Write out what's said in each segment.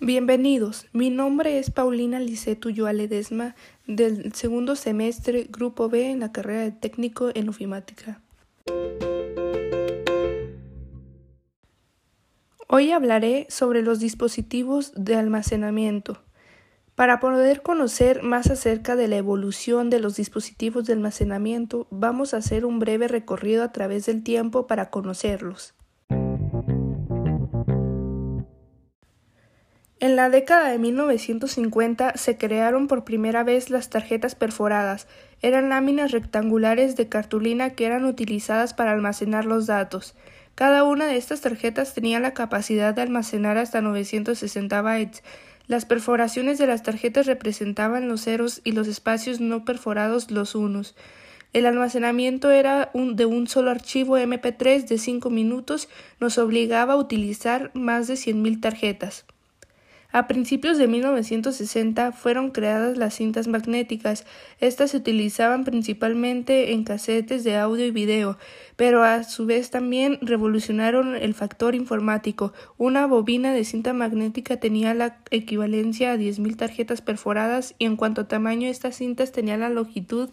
Bienvenidos, mi nombre es Paulina Licetu Ledesma del segundo semestre Grupo B en la carrera de técnico en ofimática. Hoy hablaré sobre los dispositivos de almacenamiento. Para poder conocer más acerca de la evolución de los dispositivos de almacenamiento, vamos a hacer un breve recorrido a través del tiempo para conocerlos. En la década de 1950 se crearon por primera vez las tarjetas perforadas. Eran láminas rectangulares de cartulina que eran utilizadas para almacenar los datos. Cada una de estas tarjetas tenía la capacidad de almacenar hasta 960 bytes. Las perforaciones de las tarjetas representaban los ceros y los espacios no perforados los unos. El almacenamiento era de un solo archivo MP3 de 5 minutos, nos obligaba a utilizar más de 100.000 tarjetas. A principios de 1960 fueron creadas las cintas magnéticas. Estas se utilizaban principalmente en casetes de audio y video, pero a su vez también revolucionaron el factor informático. Una bobina de cinta magnética tenía la equivalencia a 10.000 tarjetas perforadas y en cuanto a tamaño estas cintas tenían la longitud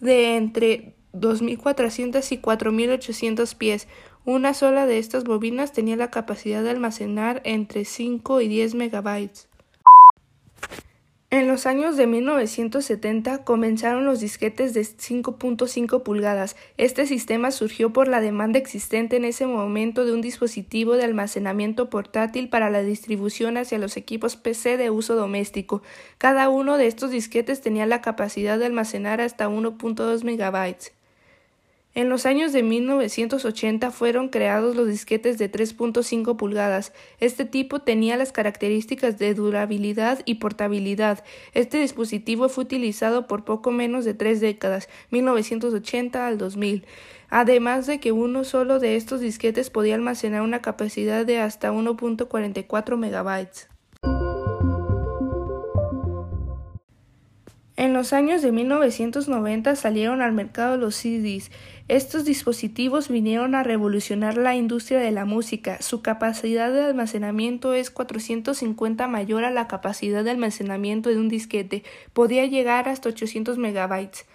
de entre 2.400 y 4.800 pies. Una sola de estas bobinas tenía la capacidad de almacenar entre 5 y 10 megabytes. En los años de 1970 comenzaron los disquetes de 5.5 pulgadas. Este sistema surgió por la demanda existente en ese momento de un dispositivo de almacenamiento portátil para la distribución hacia los equipos PC de uso doméstico. Cada uno de estos disquetes tenía la capacidad de almacenar hasta 1.2 megabytes. En los años de 1980 fueron creados los disquetes de 3.5 pulgadas. Este tipo tenía las características de durabilidad y portabilidad. Este dispositivo fue utilizado por poco menos de tres décadas, 1980 al 2000. Además de que uno solo de estos disquetes podía almacenar una capacidad de hasta 1.44 megabytes. En los años de 1990 salieron al mercado los CDs. Estos dispositivos vinieron a revolucionar la industria de la música. Su capacidad de almacenamiento es 450 mayor a la capacidad de almacenamiento de un disquete. Podía llegar hasta 800 megabytes.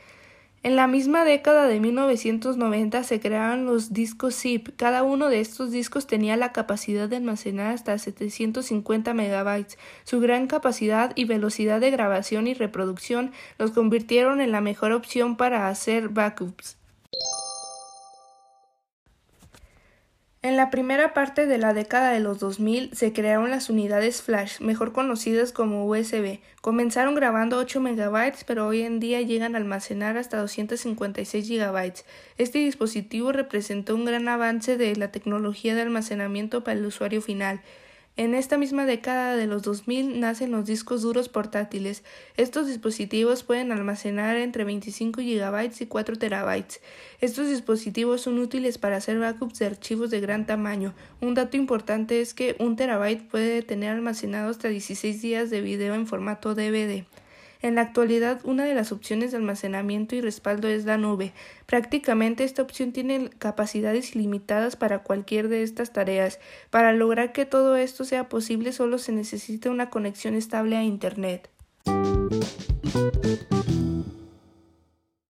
En la misma década de 1990 se crearon los discos zip. Cada uno de estos discos tenía la capacidad de almacenar hasta 750 megabytes. Su gran capacidad y velocidad de grabación y reproducción los convirtieron en la mejor opción para hacer backups. En la primera parte de la década de los 2000 se crearon las unidades flash, mejor conocidas como USB. Comenzaron grabando 8 megabytes, pero hoy en día llegan a almacenar hasta 256 gigabytes. Este dispositivo representó un gran avance de la tecnología de almacenamiento para el usuario final. En esta misma década de los 2000 nacen los discos duros portátiles. Estos dispositivos pueden almacenar entre 25 GB y 4 TB. Estos dispositivos son útiles para hacer backups de archivos de gran tamaño. Un dato importante es que un terabyte puede tener almacenado hasta 16 días de video en formato DVD. En la actualidad, una de las opciones de almacenamiento y respaldo es la nube. Prácticamente esta opción tiene capacidades ilimitadas para cualquier de estas tareas. Para lograr que todo esto sea posible solo se necesita una conexión estable a Internet.